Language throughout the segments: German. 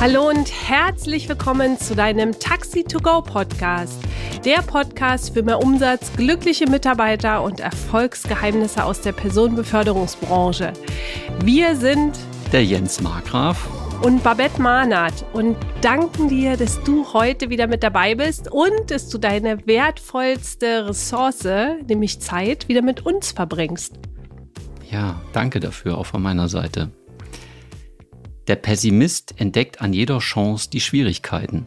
Hallo und herzlich willkommen zu deinem Taxi to Go Podcast. Der Podcast für mehr Umsatz, glückliche Mitarbeiter und Erfolgsgeheimnisse aus der Personenbeförderungsbranche. Wir sind der Jens Markgraf und Babette Mahnert und danken dir, dass du heute wieder mit dabei bist und dass du deine wertvollste Ressource, nämlich Zeit, wieder mit uns verbringst. Ja, danke dafür auch von meiner Seite. Der Pessimist entdeckt an jeder Chance die Schwierigkeiten.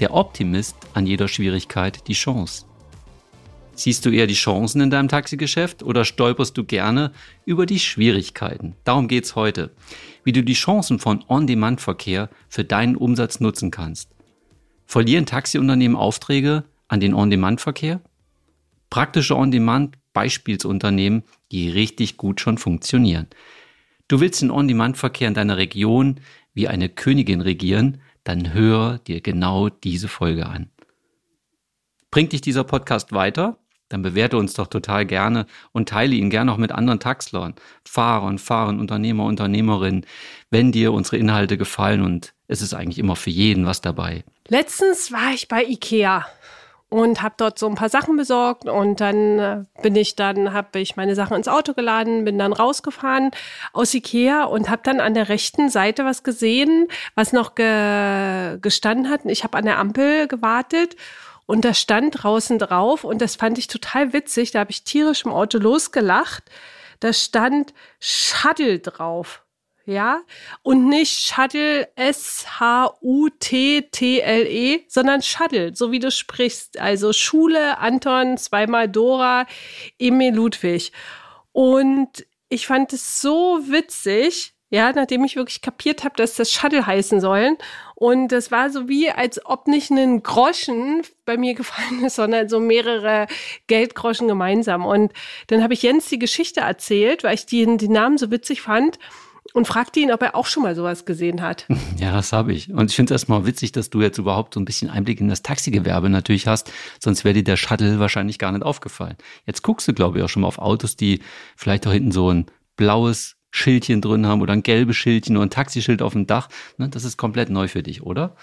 Der Optimist an jeder Schwierigkeit die Chance. Siehst du eher die Chancen in deinem Taxigeschäft oder stolperst du gerne über die Schwierigkeiten? Darum geht's heute. Wie du die Chancen von On-Demand-Verkehr für deinen Umsatz nutzen kannst. Verlieren Taxiunternehmen Aufträge an den On-Demand-Verkehr? Praktische On-Demand-Beispielsunternehmen, die richtig gut schon funktionieren. Du willst den On-Demand-Verkehr in deiner Region wie eine Königin regieren, dann hör dir genau diese Folge an. Bringt dich dieser Podcast weiter? Dann bewerte uns doch total gerne und teile ihn gerne auch mit anderen Taxlern, Fahrern, Fahrern, Unternehmer, Unternehmerinnen, wenn dir unsere Inhalte gefallen und es ist eigentlich immer für jeden was dabei. Letztens war ich bei Ikea und habe dort so ein paar Sachen besorgt und dann äh, bin ich dann habe ich meine Sachen ins Auto geladen, bin dann rausgefahren aus Ikea und habe dann an der rechten Seite was gesehen, was noch ge gestanden hat. Ich habe an der Ampel gewartet und da stand draußen drauf und das fand ich total witzig, da habe ich tierisch im Auto losgelacht. Da stand Shuttle drauf ja, und nicht Shuttle S-H-U-T-T-L-E, sondern Shuttle, so wie du sprichst. Also Schule, Anton, zweimal Dora, Emil Ludwig. Und ich fand es so witzig, ja, nachdem ich wirklich kapiert habe, dass das Shuttle heißen sollen. Und das war so wie, als ob nicht ein Groschen bei mir gefallen ist, sondern so mehrere Geldgroschen gemeinsam. Und dann habe ich Jens die Geschichte erzählt, weil ich den, den Namen so witzig fand und fragte ihn, ob er auch schon mal sowas gesehen hat. Ja, das habe ich. Und ich finde es erstmal witzig, dass du jetzt überhaupt so ein bisschen Einblick in das Taxigewerbe natürlich hast. Sonst wäre dir der Shuttle wahrscheinlich gar nicht aufgefallen. Jetzt guckst du, glaube ich, auch schon mal auf Autos, die vielleicht auch hinten so ein blaues Schildchen drin haben oder ein gelbes Schildchen oder ein Taxischild auf dem Dach. Ne, das ist komplett neu für dich, oder?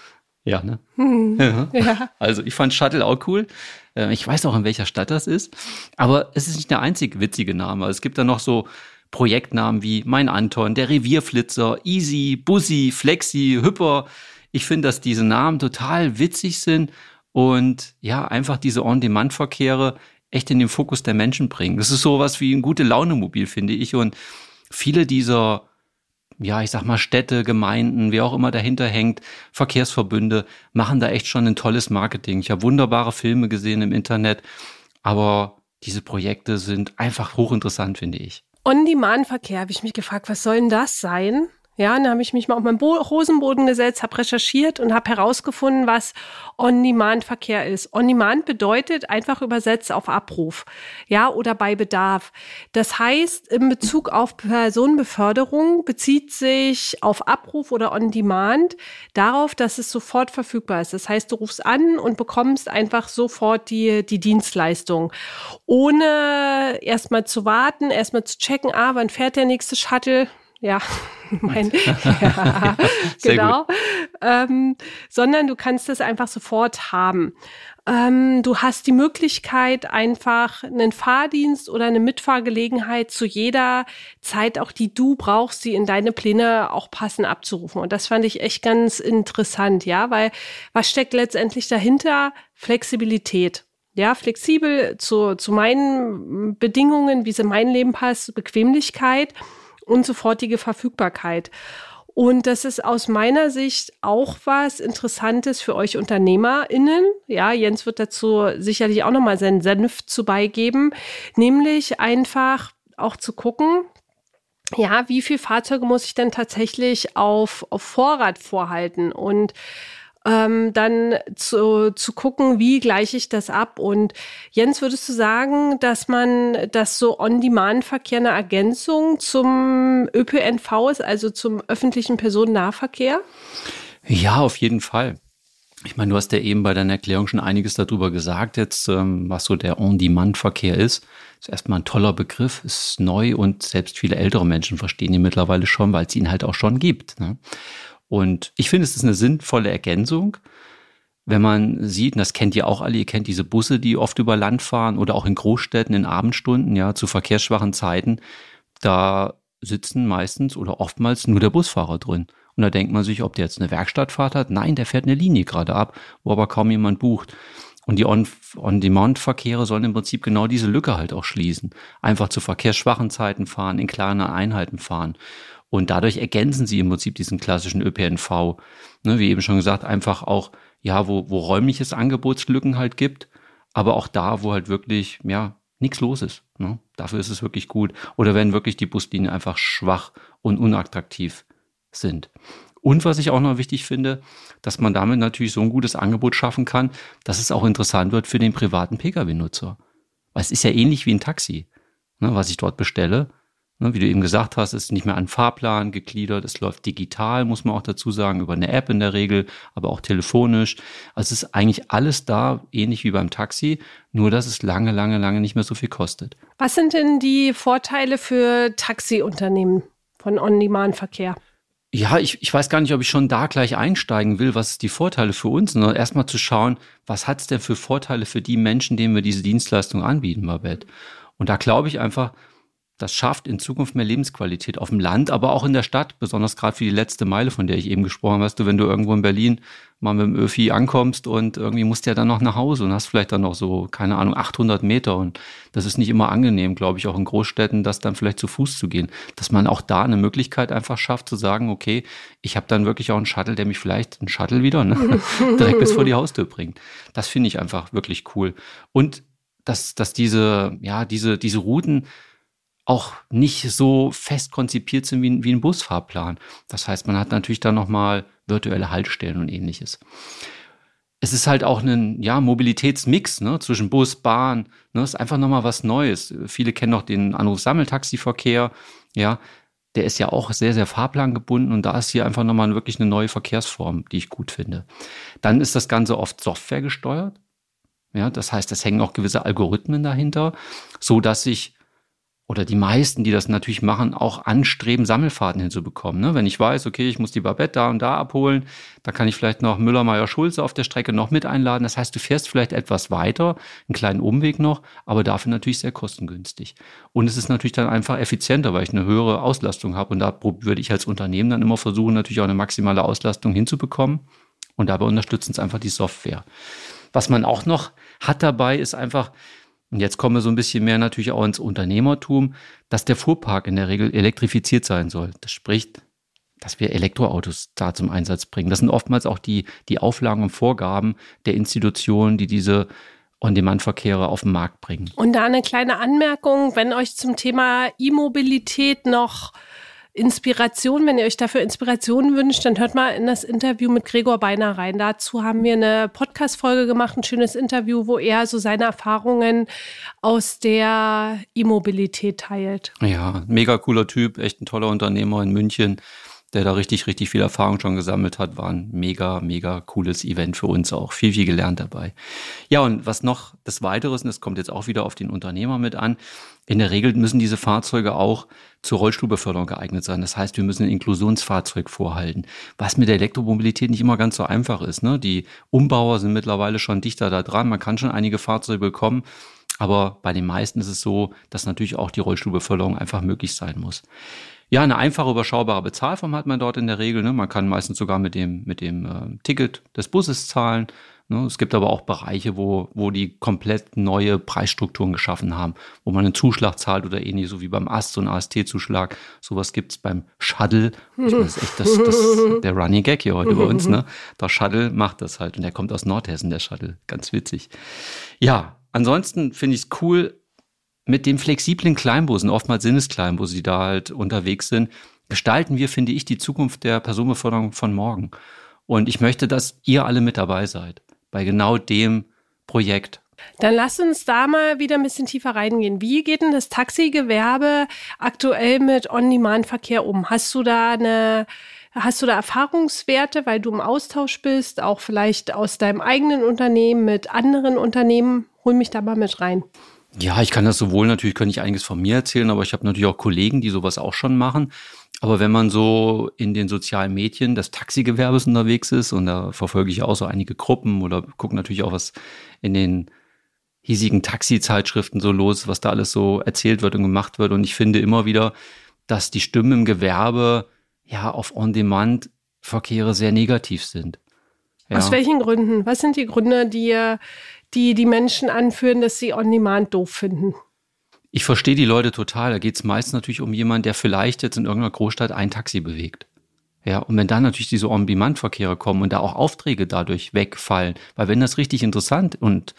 Ja, ne? Hm, ja. Also ich fand Shuttle auch cool. Äh, ich weiß auch, in welcher Stadt das ist. Aber es ist nicht der einzig witzige Name. Es gibt da noch so Projektnamen wie Mein Anton, der Revierflitzer, Easy, Bussi, Flexi, Hüpper. Ich finde, dass diese Namen total witzig sind und ja, einfach diese On-Demand-Verkehre echt in den Fokus der Menschen bringen. Das ist sowas wie ein gute Laune-Mobil, finde ich. Und viele dieser, ja, ich sag mal, Städte, Gemeinden, wer auch immer dahinter hängt, Verkehrsverbünde, machen da echt schon ein tolles Marketing. Ich habe wunderbare Filme gesehen im Internet, aber diese Projekte sind einfach hochinteressant, finde ich. On-Demand-Verkehr, habe ich mich gefragt, was soll denn das sein? Ja, dann habe ich mich mal auf meinen Bo Hosenboden gesetzt, habe recherchiert und habe herausgefunden, was On-Demand-Verkehr ist. On-Demand bedeutet einfach übersetzt auf Abruf, ja, oder bei Bedarf. Das heißt, in Bezug auf Personenbeförderung bezieht sich auf Abruf oder On-Demand darauf, dass es sofort verfügbar ist. Das heißt, du rufst an und bekommst einfach sofort die, die Dienstleistung, ohne erstmal zu warten, erstmal zu checken, ah, wann fährt der nächste Shuttle? Ja, mein, ja, genau, ähm, sondern du kannst es einfach sofort haben. Ähm, du hast die Möglichkeit, einfach einen Fahrdienst oder eine Mitfahrgelegenheit zu jeder Zeit, auch die du brauchst, sie in deine Pläne auch passend abzurufen. Und das fand ich echt ganz interessant, ja, weil was steckt letztendlich dahinter? Flexibilität ja, flexibel zu, zu meinen Bedingungen, wie es in mein Leben passt, Bequemlichkeit und sofortige Verfügbarkeit. Und das ist aus meiner Sicht auch was Interessantes für euch UnternehmerInnen. Ja, Jens wird dazu sicherlich auch nochmal seinen Senf zu beigeben. Nämlich einfach auch zu gucken, ja, wie viel Fahrzeuge muss ich denn tatsächlich auf, auf Vorrat vorhalten? Und ähm, dann zu, zu gucken, wie gleiche ich das ab. Und Jens, würdest du sagen, dass man, dass so On-Demand-Verkehr eine Ergänzung zum ÖPNV ist, also zum öffentlichen Personennahverkehr? Ja, auf jeden Fall. Ich meine, du hast ja eben bei deiner Erklärung schon einiges darüber gesagt, jetzt, ähm, was so der On-Demand-Verkehr ist. Ist erstmal ein toller Begriff, ist neu und selbst viele ältere Menschen verstehen ihn mittlerweile schon, weil es ihn halt auch schon gibt. Ne? Und ich finde, es ist eine sinnvolle Ergänzung, wenn man sieht, und das kennt ihr auch alle, ihr kennt diese Busse, die oft über Land fahren oder auch in Großstädten in Abendstunden, ja, zu verkehrsschwachen Zeiten, da sitzen meistens oder oftmals nur der Busfahrer drin. Und da denkt man sich, ob der jetzt eine Werkstattfahrt hat. Nein, der fährt eine Linie gerade ab, wo aber kaum jemand bucht. Und die On-Demand-Verkehre sollen im Prinzip genau diese Lücke halt auch schließen. Einfach zu verkehrsschwachen Zeiten fahren, in kleinen Einheiten fahren. Und dadurch ergänzen sie im Prinzip diesen klassischen ÖPNV. Ne, wie eben schon gesagt, einfach auch, ja, wo, wo räumliches Angebotslücken halt gibt, aber auch da, wo halt wirklich, ja, nichts los ist. Ne? Dafür ist es wirklich gut. Oder wenn wirklich die Buslinien einfach schwach und unattraktiv sind. Und was ich auch noch wichtig finde, dass man damit natürlich so ein gutes Angebot schaffen kann, dass es auch interessant wird für den privaten Pkw-Nutzer. Weil es ist ja ähnlich wie ein Taxi, ne, was ich dort bestelle. Ne, wie du eben gesagt hast, ist nicht mehr an Fahrplan gegliedert, es läuft digital, muss man auch dazu sagen, über eine App in der Regel, aber auch telefonisch. Also es ist eigentlich alles da, ähnlich wie beim Taxi, nur dass es lange, lange, lange nicht mehr so viel kostet. Was sind denn die Vorteile für Taxiunternehmen von On-Demand-Verkehr? Ja, ich, ich weiß gar nicht, ob ich schon da gleich einsteigen will, was die Vorteile für uns, sondern erstmal zu schauen, was hat es denn für Vorteile für die Menschen, denen wir diese Dienstleistung anbieten, Babette. Und da glaube ich einfach, das schafft in Zukunft mehr Lebensqualität auf dem Land, aber auch in der Stadt, besonders gerade für die letzte Meile, von der ich eben gesprochen habe. Weißt du, wenn du irgendwo in Berlin mal mit dem Öfi ankommst und irgendwie musst du ja dann noch nach Hause und hast vielleicht dann noch so, keine Ahnung, 800 Meter und das ist nicht immer angenehm, glaube ich, auch in Großstädten, das dann vielleicht zu Fuß zu gehen. Dass man auch da eine Möglichkeit einfach schafft zu sagen, okay, ich habe dann wirklich auch einen Shuttle, der mich vielleicht, ein Shuttle wieder, ne, direkt bis vor die Haustür bringt. Das finde ich einfach wirklich cool. Und dass, dass diese, ja, diese, diese Routen, auch nicht so fest konzipiert sind wie, ein, wie ein Busfahrplan. Das heißt, man hat natürlich dann nochmal virtuelle Haltestellen und ähnliches. Es ist halt auch ein ja, Mobilitätsmix ne, zwischen Bus, Bahn. Ne, ist einfach nochmal was Neues. Viele kennen noch den Anruf-Sammeltaxiverkehr. Ja, der ist ja auch sehr, sehr fahrplangebunden und da ist hier einfach nochmal wirklich eine neue Verkehrsform, die ich gut finde. Dann ist das Ganze oft Software gesteuert. Ja, das heißt, es hängen auch gewisse Algorithmen dahinter, so dass ich oder die meisten, die das natürlich machen, auch anstreben, Sammelfahrten hinzubekommen. Ne? Wenn ich weiß, okay, ich muss die Babette da und da abholen, da kann ich vielleicht noch Müller, Meyer, Schulze auf der Strecke noch mit einladen. Das heißt, du fährst vielleicht etwas weiter, einen kleinen Umweg noch, aber dafür natürlich sehr kostengünstig. Und es ist natürlich dann einfach effizienter, weil ich eine höhere Auslastung habe. Und da würde ich als Unternehmen dann immer versuchen, natürlich auch eine maximale Auslastung hinzubekommen. Und dabei unterstützen es einfach die Software. Was man auch noch hat dabei, ist einfach, und jetzt kommen wir so ein bisschen mehr natürlich auch ins Unternehmertum, dass der Fuhrpark in der Regel elektrifiziert sein soll. Das spricht, dass wir Elektroautos da zum Einsatz bringen. Das sind oftmals auch die, die Auflagen und Vorgaben der Institutionen, die diese On-Demand-Verkehre auf den Markt bringen. Und da eine kleine Anmerkung, wenn euch zum Thema E-Mobilität noch Inspiration, wenn ihr euch dafür Inspiration wünscht, dann hört mal in das Interview mit Gregor Beiner rein. Dazu haben wir eine Podcast-Folge gemacht, ein schönes Interview, wo er so seine Erfahrungen aus der E-Mobilität teilt. Ja, mega cooler Typ, echt ein toller Unternehmer in München der da richtig, richtig viel Erfahrung schon gesammelt hat, war ein mega, mega cooles Event für uns auch. Viel, viel gelernt dabei. Ja, und was noch des Weiteres, und das kommt jetzt auch wieder auf den Unternehmer mit an, in der Regel müssen diese Fahrzeuge auch zur Rollstuhlbeförderung geeignet sein. Das heißt, wir müssen ein Inklusionsfahrzeug vorhalten, was mit der Elektromobilität nicht immer ganz so einfach ist. Ne? Die Umbauer sind mittlerweile schon dichter da dran. Man kann schon einige Fahrzeuge bekommen. Aber bei den meisten ist es so, dass natürlich auch die Rollstuhlbeförderung einfach möglich sein muss. Ja, eine einfache, überschaubare Bezahlform hat man dort in der Regel. Ne? Man kann meistens sogar mit dem, mit dem äh, Ticket des Busses zahlen. Ne? Es gibt aber auch Bereiche, wo, wo die komplett neue Preisstrukturen geschaffen haben, wo man einen Zuschlag zahlt oder ähnlich, so wie beim AST, so ein AST-Zuschlag. Sowas gibt's beim Shuttle. Ich meine, das ist echt das, das, der Running Gag hier heute bei uns. Ne? Der Shuttle macht das halt und der kommt aus Nordhessen, der Shuttle. Ganz witzig. Ja, ansonsten finde ich es cool, mit den flexiblen Kleinbussen, oftmals sind es Kleinbusse, die da halt unterwegs sind, gestalten wir, finde ich, die Zukunft der Personenbeförderung von morgen. Und ich möchte, dass ihr alle mit dabei seid bei genau dem Projekt. Dann lass uns da mal wieder ein bisschen tiefer reingehen. Wie geht denn das Taxigewerbe aktuell mit On-Demand-Verkehr um? Hast du da eine, hast du da Erfahrungswerte, weil du im Austausch bist, auch vielleicht aus deinem eigenen Unternehmen mit anderen Unternehmen? Hol mich da mal mit rein. Ja, ich kann das sowohl, natürlich kann ich einiges von mir erzählen, aber ich habe natürlich auch Kollegen, die sowas auch schon machen. Aber wenn man so in den sozialen Medien des Taxigewerbes unterwegs ist, und da verfolge ich auch so einige Gruppen oder gucke natürlich auch, was in den hiesigen Taxi-Zeitschriften so los, was da alles so erzählt wird und gemacht wird. Und ich finde immer wieder, dass die Stimmen im Gewerbe ja auf On-Demand-Verkehre sehr negativ sind. Ja. Aus welchen Gründen? Was sind die Gründe, die, die die Menschen anführen, dass sie On-Demand doof finden? Ich verstehe die Leute total. Da geht es meist natürlich um jemanden, der vielleicht jetzt in irgendeiner Großstadt ein Taxi bewegt. Ja, und wenn dann natürlich diese On-Demand-Verkehre kommen und da auch Aufträge dadurch wegfallen, weil wenn das richtig interessant und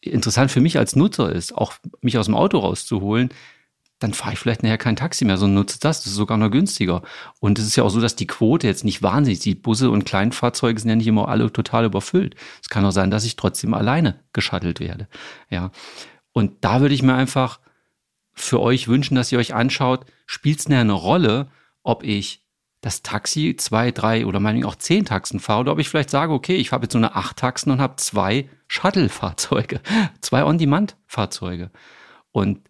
interessant für mich als Nutzer ist, auch mich aus dem Auto rauszuholen, dann fahre ich vielleicht nachher kein Taxi mehr, sondern nutze das. Das ist sogar noch günstiger. Und es ist ja auch so, dass die Quote jetzt nicht wahnsinnig, die Busse und Kleinfahrzeuge sind ja nicht immer alle total überfüllt. Es kann auch sein, dass ich trotzdem alleine geschattelt werde. Ja. Und da würde ich mir einfach für euch wünschen, dass ihr euch anschaut, spielt es eine Rolle, ob ich das Taxi zwei, drei oder meinetwegen auch zehn Taxen fahre oder ob ich vielleicht sage, okay, ich habe jetzt so eine acht Taxen und habe zwei Shuttle-Fahrzeuge, zwei On-Demand-Fahrzeuge. Und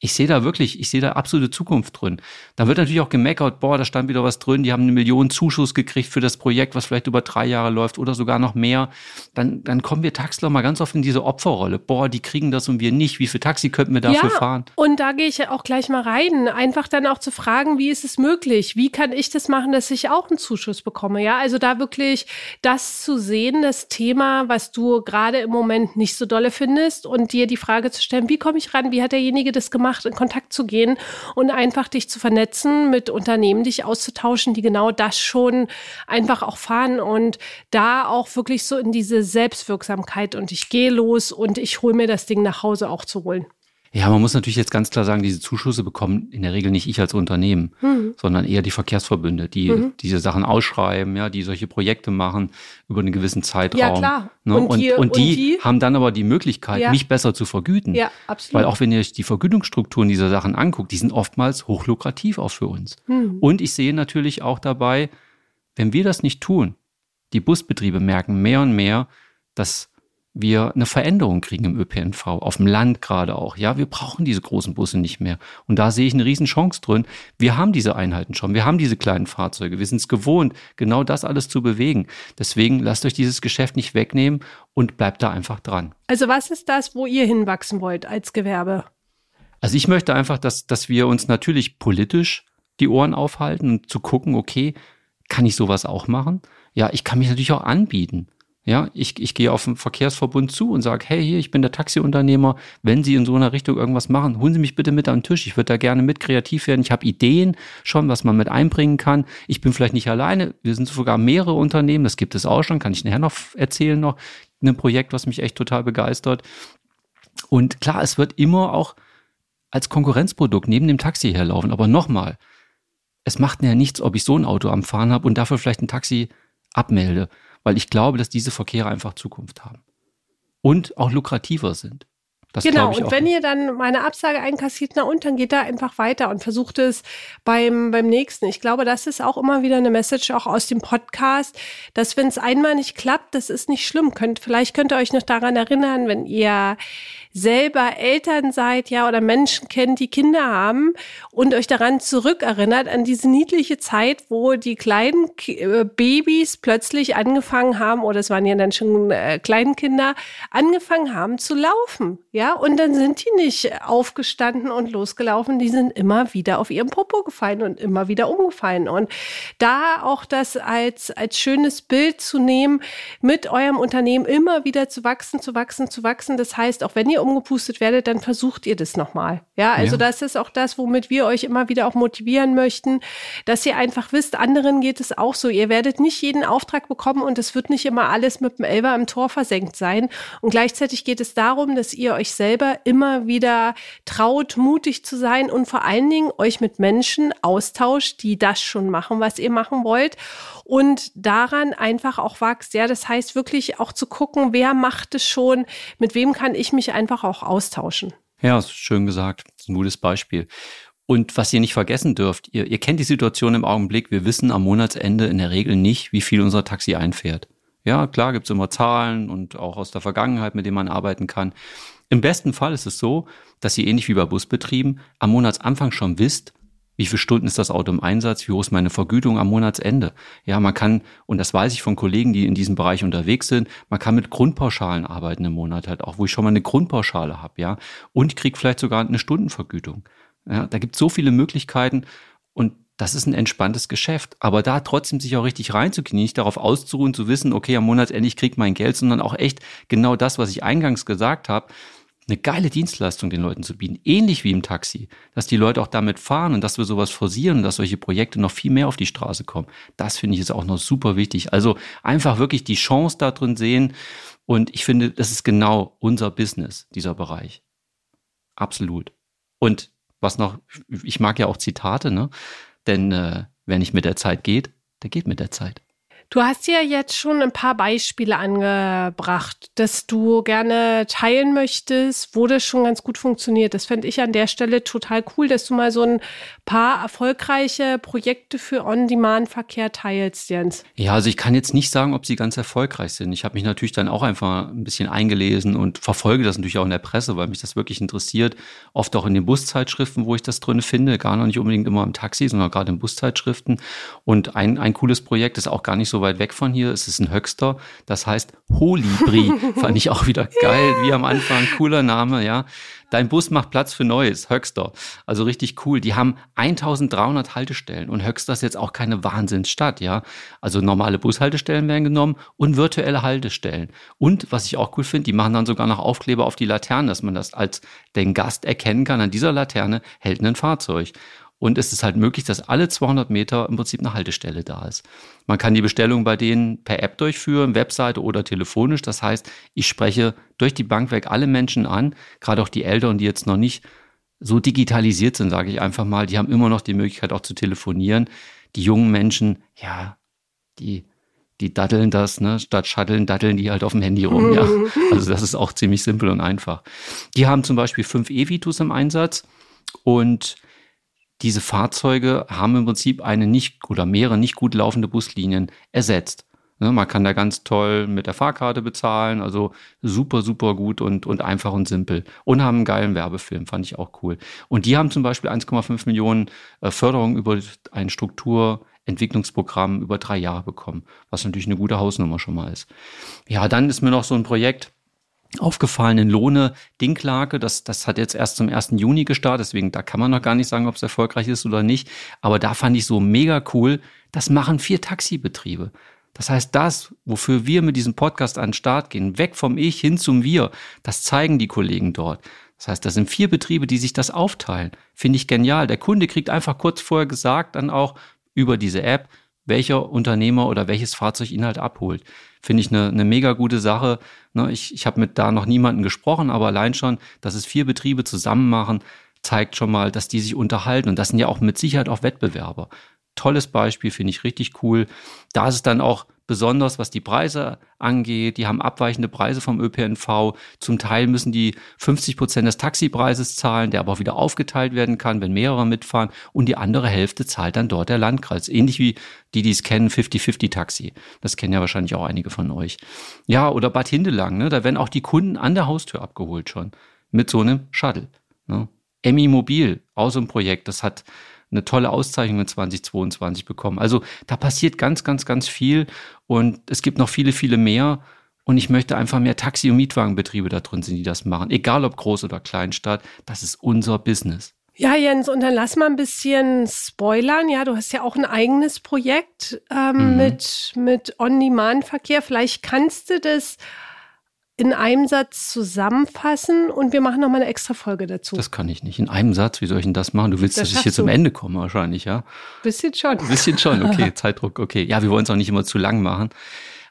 ich sehe da wirklich, ich sehe da absolute Zukunft drin. Da wird natürlich auch gemeckert, boah, da stand wieder was drin, die haben eine Million Zuschuss gekriegt für das Projekt, was vielleicht über drei Jahre läuft oder sogar noch mehr. Dann, dann kommen wir Taxler mal ganz oft in diese Opferrolle. Boah, die kriegen das und wir nicht. Wie viel Taxi könnten wir dafür ja, fahren? Und da gehe ich ja auch gleich mal rein. Einfach dann auch zu fragen, wie ist es möglich? Wie kann ich das machen, dass ich auch einen Zuschuss bekomme? Ja, also da wirklich das zu sehen, das Thema, was du gerade im Moment nicht so dolle findest und dir die Frage zu stellen, wie komme ich ran? Wie hat derjenige das gemacht? Macht, in Kontakt zu gehen und einfach dich zu vernetzen, mit Unternehmen dich auszutauschen, die genau das schon einfach auch fahren und da auch wirklich so in diese Selbstwirksamkeit und ich gehe los und ich hole mir das Ding nach Hause auch zu holen. Ja, man muss natürlich jetzt ganz klar sagen, diese Zuschüsse bekommen in der Regel nicht ich als Unternehmen, mhm. sondern eher die Verkehrsverbünde, die mhm. diese Sachen ausschreiben, ja, die solche Projekte machen über einen gewissen Zeitraum. Ja, klar. Ne? Und, und, die, und, die, die, haben dann aber die Möglichkeit, ja. mich besser zu vergüten. Ja, absolut. Weil auch wenn ihr euch die Vergütungsstrukturen dieser Sachen anguckt, die sind oftmals hochlukrativ auch für uns. Mhm. Und ich sehe natürlich auch dabei, wenn wir das nicht tun, die Busbetriebe merken mehr und mehr, dass wir eine Veränderung kriegen im ÖPNV, auf dem Land gerade auch. Ja, wir brauchen diese großen Busse nicht mehr. Und da sehe ich eine Riesenchance drin. Wir haben diese Einheiten schon, wir haben diese kleinen Fahrzeuge, wir sind es gewohnt, genau das alles zu bewegen. Deswegen lasst euch dieses Geschäft nicht wegnehmen und bleibt da einfach dran. Also was ist das, wo ihr hinwachsen wollt als Gewerbe? Also ich möchte einfach, dass, dass wir uns natürlich politisch die Ohren aufhalten und zu gucken, okay, kann ich sowas auch machen? Ja, ich kann mich natürlich auch anbieten. Ja, ich, ich gehe auf den Verkehrsverbund zu und sage, hey, hier, ich bin der Taxiunternehmer. Wenn Sie in so einer Richtung irgendwas machen, holen Sie mich bitte mit am Tisch. Ich würde da gerne mit kreativ werden. Ich habe Ideen schon, was man mit einbringen kann. Ich bin vielleicht nicht alleine. Wir sind sogar mehrere Unternehmen. Das gibt es auch schon. Kann ich nachher noch erzählen noch. Ein Projekt, was mich echt total begeistert. Und klar, es wird immer auch als Konkurrenzprodukt neben dem Taxi herlaufen. Aber nochmal, es macht ja nichts, ob ich so ein Auto am Fahren habe und dafür vielleicht ein Taxi abmelde weil ich glaube, dass diese Verkehre einfach Zukunft haben und auch lukrativer sind. Das genau, und wenn ihr dann meine Absage einkassiert, na und, dann geht da einfach weiter und versucht es beim, beim nächsten. Ich glaube, das ist auch immer wieder eine Message auch aus dem Podcast, dass wenn es einmal nicht klappt, das ist nicht schlimm. Könnt, vielleicht könnt ihr euch noch daran erinnern, wenn ihr selber Eltern seid, ja, oder Menschen kennt, die Kinder haben und euch daran zurückerinnert, an diese niedliche Zeit, wo die kleinen äh, Babys plötzlich angefangen haben, oder es waren ja dann schon äh, Kleinkinder, angefangen haben zu laufen, ja, und dann sind die nicht aufgestanden und losgelaufen, die sind immer wieder auf ihrem Popo gefallen und immer wieder umgefallen und da auch das als, als schönes Bild zu nehmen, mit eurem Unternehmen immer wieder zu wachsen, zu wachsen, zu wachsen, das heißt, auch wenn ihr umgepustet werdet, dann versucht ihr das nochmal. Ja, also ja. das ist auch das, womit wir euch immer wieder auch motivieren möchten, dass ihr einfach wisst, anderen geht es auch so. Ihr werdet nicht jeden Auftrag bekommen und es wird nicht immer alles mit dem Elber im Tor versenkt sein. Und gleichzeitig geht es darum, dass ihr euch selber immer wieder traut, mutig zu sein und vor allen Dingen euch mit Menschen austauscht, die das schon machen, was ihr machen wollt und daran einfach auch wächst. Ja, das heißt wirklich auch zu gucken, wer macht es schon, mit wem kann ich mich einfach auch austauschen. Ja, schön gesagt. Ein gutes Beispiel. Und was ihr nicht vergessen dürft, ihr, ihr kennt die Situation im Augenblick. Wir wissen am Monatsende in der Regel nicht, wie viel unser Taxi einfährt. Ja, klar gibt's immer Zahlen und auch aus der Vergangenheit, mit denen man arbeiten kann. Im besten Fall ist es so, dass ihr ähnlich wie bei Busbetrieben am Monatsanfang schon wisst, Wie viele Stunden ist das Auto im Einsatz? Wie hoch ist meine Vergütung am Monatsende? Ja, man kann, und das weiß ich von Kollegen, die in diesem Bereich unterwegs sind, man kann mit Grundpauschalen arbeiten im Monat halt auch, wo ich schon mal eine Grundpauschale habe, ja. Und ich kriege vielleicht sogar eine Stundenvergütung. Ja, da gibt es so viele Möglichkeiten und das ist ein entspanntes Geschäft. Aber da trotzdem sich auch richtig reinzuknien, nicht darauf auszuruhen, zu wissen, okay, am Monatsende ich kriege mein Geld, sondern auch echt genau das, was ich eingangs gesagt habe, eine geile Dienstleistung den Leuten zu bieten, ähnlich wie im Taxi, dass die Leute auch damit fahren und dass wir sowas forcieren und dass solche Projekte noch viel mehr auf die Straße kommen. Das finde ich ist auch noch super wichtig. Also einfach wirklich die Chance da drin sehen und ich finde, das ist genau unser Business, dieser Bereich. Absolut. Und was noch, ich mag ja auch Zitate, ne? Denn äh, wer nicht mit der Zeit geht, der geht mit der Zeit. Du hast ja jetzt schon ein paar Beispiele angebracht, dass du gerne teilen möchtest, wo das schon ganz gut funktioniert. Das fände ich an der Stelle total cool, dass du mal so ein paar erfolgreiche Projekte für On-Demand-Verkehr teilst, Jens. Ja, also ich kann jetzt nicht sagen, ob sie ganz erfolgreich sind. Ich habe mich natürlich dann auch einfach ein bisschen eingelesen und verfolge das natürlich auch in der Presse, weil mich das wirklich interessiert. Oft auch in den Buszeitschriften, wo ich das drin finde, gar noch nicht unbedingt immer im Taxi, sondern gerade in Buszeitschriften. Und ein, ein cooles Projekt ist auch gar nicht so weit weg von hier. Es ist ein Höxter. Das heißt Holibri. Fand ich auch wieder geil, wie am Anfang. Cooler Name, ja. Dein Bus macht Platz für Neues, Höxter. Also richtig cool. Die haben 1300 Haltestellen und Höxter ist jetzt auch keine Wahnsinnsstadt, ja. Also normale Bushaltestellen werden genommen und virtuelle Haltestellen. Und was ich auch cool finde, die machen dann sogar noch Aufkleber auf die Laternen, dass man das als den Gast erkennen kann. An dieser Laterne hält ein Fahrzeug. Und es ist halt möglich, dass alle 200 Meter im Prinzip eine Haltestelle da ist. Man kann die Bestellung bei denen per App durchführen, Webseite oder telefonisch. Das heißt, ich spreche durch die Bank weg alle Menschen an, gerade auch die Älteren, die jetzt noch nicht so digitalisiert sind, sage ich einfach mal. Die haben immer noch die Möglichkeit auch zu telefonieren. Die jungen Menschen, ja, die die daddeln das, ne? Statt shutteln, daddeln die halt auf dem Handy rum, ja. Also das ist auch ziemlich simpel und einfach. Die haben zum Beispiel fünf E-Vitus im Einsatz und diese Fahrzeuge haben im Prinzip eine nicht oder mehrere nicht gut laufende Buslinien ersetzt. Ne, man kann da ganz toll mit der Fahrkarte bezahlen, also super, super gut und, und einfach und simpel. Und haben einen geilen Werbefilm, fand ich auch cool. Und die haben zum Beispiel 1,5 Millionen äh, Förderung über ein Strukturentwicklungsprogramm über drei Jahre bekommen, was natürlich eine gute Hausnummer schon mal ist. Ja, dann ist mir noch so ein Projekt, aufgefallenen Lohne Dinklage. Das, das hat jetzt erst zum 1. Juni gestartet, deswegen da kann man noch gar nicht sagen, ob es erfolgreich ist oder nicht. Aber da fand ich so mega cool, das machen vier Taxibetriebe. Das heißt, das, wofür wir mit diesem Podcast an den Start gehen, weg vom Ich hin zum Wir, das zeigen die Kollegen dort. Das heißt, das sind vier Betriebe, die sich das aufteilen. Finde ich genial. Der Kunde kriegt einfach kurz vorher gesagt, dann auch über diese App, welcher Unternehmer oder welches Fahrzeug ihn halt abholt. Finde ich eine, eine mega gute Sache. Ne, ich ich habe mit da noch niemanden gesprochen, aber allein schon, dass es vier Betriebe zusammen machen, zeigt schon mal, dass die sich unterhalten. Und das sind ja auch mit Sicherheit auch Wettbewerber. Tolles Beispiel, finde ich richtig cool. Da ist es dann auch besonders was die Preise angeht. Die haben abweichende Preise vom ÖPNV. Zum Teil müssen die 50 Prozent des Taxipreises zahlen, der aber auch wieder aufgeteilt werden kann, wenn mehrere mitfahren. Und die andere Hälfte zahlt dann dort der Landkreis. Ähnlich wie die, die es kennen, 50-50 Taxi. Das kennen ja wahrscheinlich auch einige von euch. Ja, oder Bad Hindelang, ne? da werden auch die Kunden an der Haustür abgeholt schon. Mit so einem Shuttle. Ne? Emmy Mobil, auch so ein Projekt, das hat eine tolle Auszeichnung in 2022 bekommen. Also da passiert ganz, ganz, ganz viel und es gibt noch viele, viele mehr. Und ich möchte einfach mehr Taxi- und Mietwagenbetriebe da drin sind, die das machen. Egal ob Groß- oder Kleinstadt, das ist unser Business. Ja, Jens, und dann lass mal ein bisschen spoilern. Ja, du hast ja auch ein eigenes Projekt ähm, mhm. mit, mit On-Demand-Verkehr. Vielleicht kannst du das in einem Satz zusammenfassen und wir machen nochmal eine extra Folge dazu. Das kann ich nicht. In einem Satz, wie soll ich denn das machen? Du willst, das dass ich hier zum Ende komme wahrscheinlich, ja? Bisschen schon. Bisschen schon, okay. Zeitdruck, okay. Ja, wir wollen es auch nicht immer zu lang machen.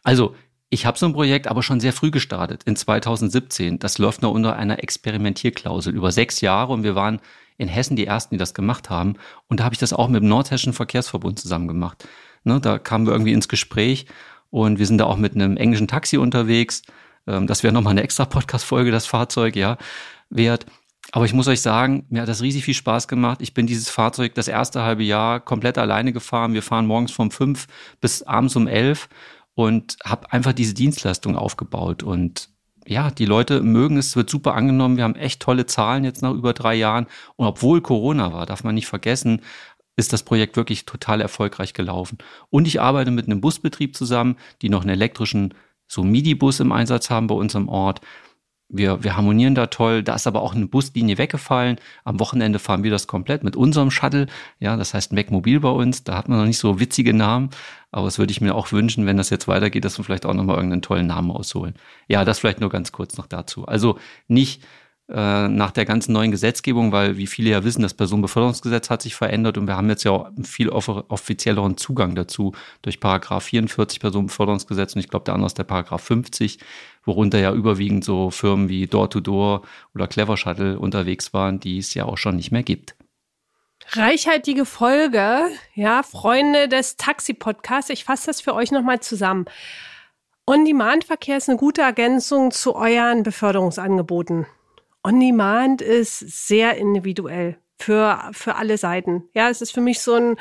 Also, ich habe so ein Projekt aber schon sehr früh gestartet, in 2017. Das läuft nur unter einer Experimentierklausel über sechs Jahre und wir waren in Hessen die Ersten, die das gemacht haben. Und da habe ich das auch mit dem Nordhessischen Verkehrsverbund zusammen gemacht. Ne, da kamen wir irgendwie ins Gespräch und wir sind da auch mit einem englischen Taxi unterwegs ähm, das wäre nochmal eine extra Podcast-Folge, das Fahrzeug, ja, wert. Aber ich muss euch sagen, mir hat das riesig viel Spaß gemacht. Ich bin dieses Fahrzeug das erste halbe Jahr komplett alleine gefahren. Wir fahren morgens vom fünf bis abends um elf und habe einfach diese Dienstleistung aufgebaut. Und ja, die Leute mögen es, wird super angenommen. Wir haben echt tolle Zahlen jetzt nach über drei Jahren. Und obwohl Corona war, darf man nicht vergessen, ist das Projekt wirklich total erfolgreich gelaufen. Und ich arbeite mit einem Busbetrieb zusammen, die noch einen elektrischen so MIDI-Bus im Einsatz haben bei uns im Ort. Wir, wir harmonieren da toll. Da ist aber auch eine Buslinie weggefallen. Am Wochenende fahren wir das komplett mit unserem Shuttle. Ja, das heißt Mac Mobil bei uns. Da hat man noch nicht so witzige Namen. Aber das würde ich mir auch wünschen, wenn das jetzt weitergeht, dass wir vielleicht auch nochmal irgendeinen tollen Namen ausholen. Ja, das vielleicht nur ganz kurz noch dazu. Also nicht äh, nach der ganzen neuen Gesetzgebung, weil wie viele ja wissen, das Personenbeförderungsgesetz hat sich verändert und wir haben jetzt ja auch einen viel offizielleren Zugang dazu durch Paragraph 44 Personenbeförderungsgesetz und ich glaube der andere ist der Paragraph 50, worunter ja überwiegend so Firmen wie Door-to-Door -Door oder Clever Shuttle unterwegs waren, die es ja auch schon nicht mehr gibt. Reichhaltige Folge, ja, Freunde des Taxi-Podcasts. Ich fasse das für euch nochmal zusammen. On-Demand-Verkehr ist eine gute Ergänzung zu euren Beförderungsangeboten. On-Demand ist sehr individuell für, für alle Seiten. Ja, es ist für mich so ein,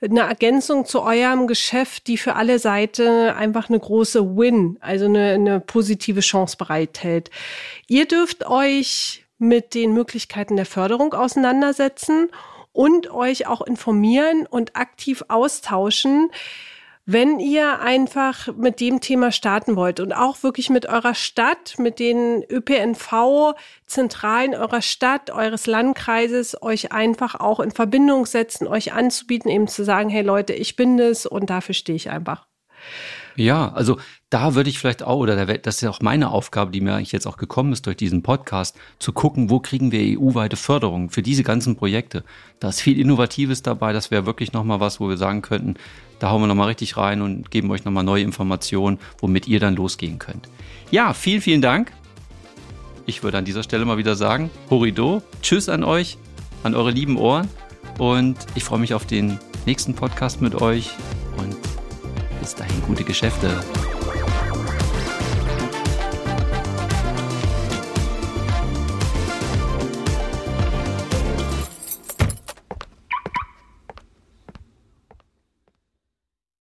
eine Ergänzung zu eurem Geschäft, die für alle Seiten einfach eine große Win, also eine, eine positive Chance bereithält. Ihr dürft euch mit den Möglichkeiten der Förderung auseinandersetzen und euch auch informieren und aktiv austauschen, wenn ihr einfach mit dem Thema starten wollt und auch wirklich mit eurer Stadt, mit den ÖPNV-Zentralen eurer Stadt, eures Landkreises, euch einfach auch in Verbindung setzen, euch anzubieten, eben zu sagen, hey Leute, ich bin das und dafür stehe ich einfach. Ja, also da würde ich vielleicht auch, oder das ist ja auch meine Aufgabe, die mir eigentlich jetzt auch gekommen ist durch diesen Podcast, zu gucken, wo kriegen wir EU-weite Förderung für diese ganzen Projekte. Da ist viel Innovatives dabei, das wäre wirklich nochmal was, wo wir sagen könnten, da hauen wir nochmal richtig rein und geben euch nochmal neue Informationen, womit ihr dann losgehen könnt. Ja, vielen, vielen Dank. Ich würde an dieser Stelle mal wieder sagen, Horido, tschüss an euch, an eure lieben Ohren und ich freue mich auf den nächsten Podcast mit euch und bis dahin gute Geschäfte.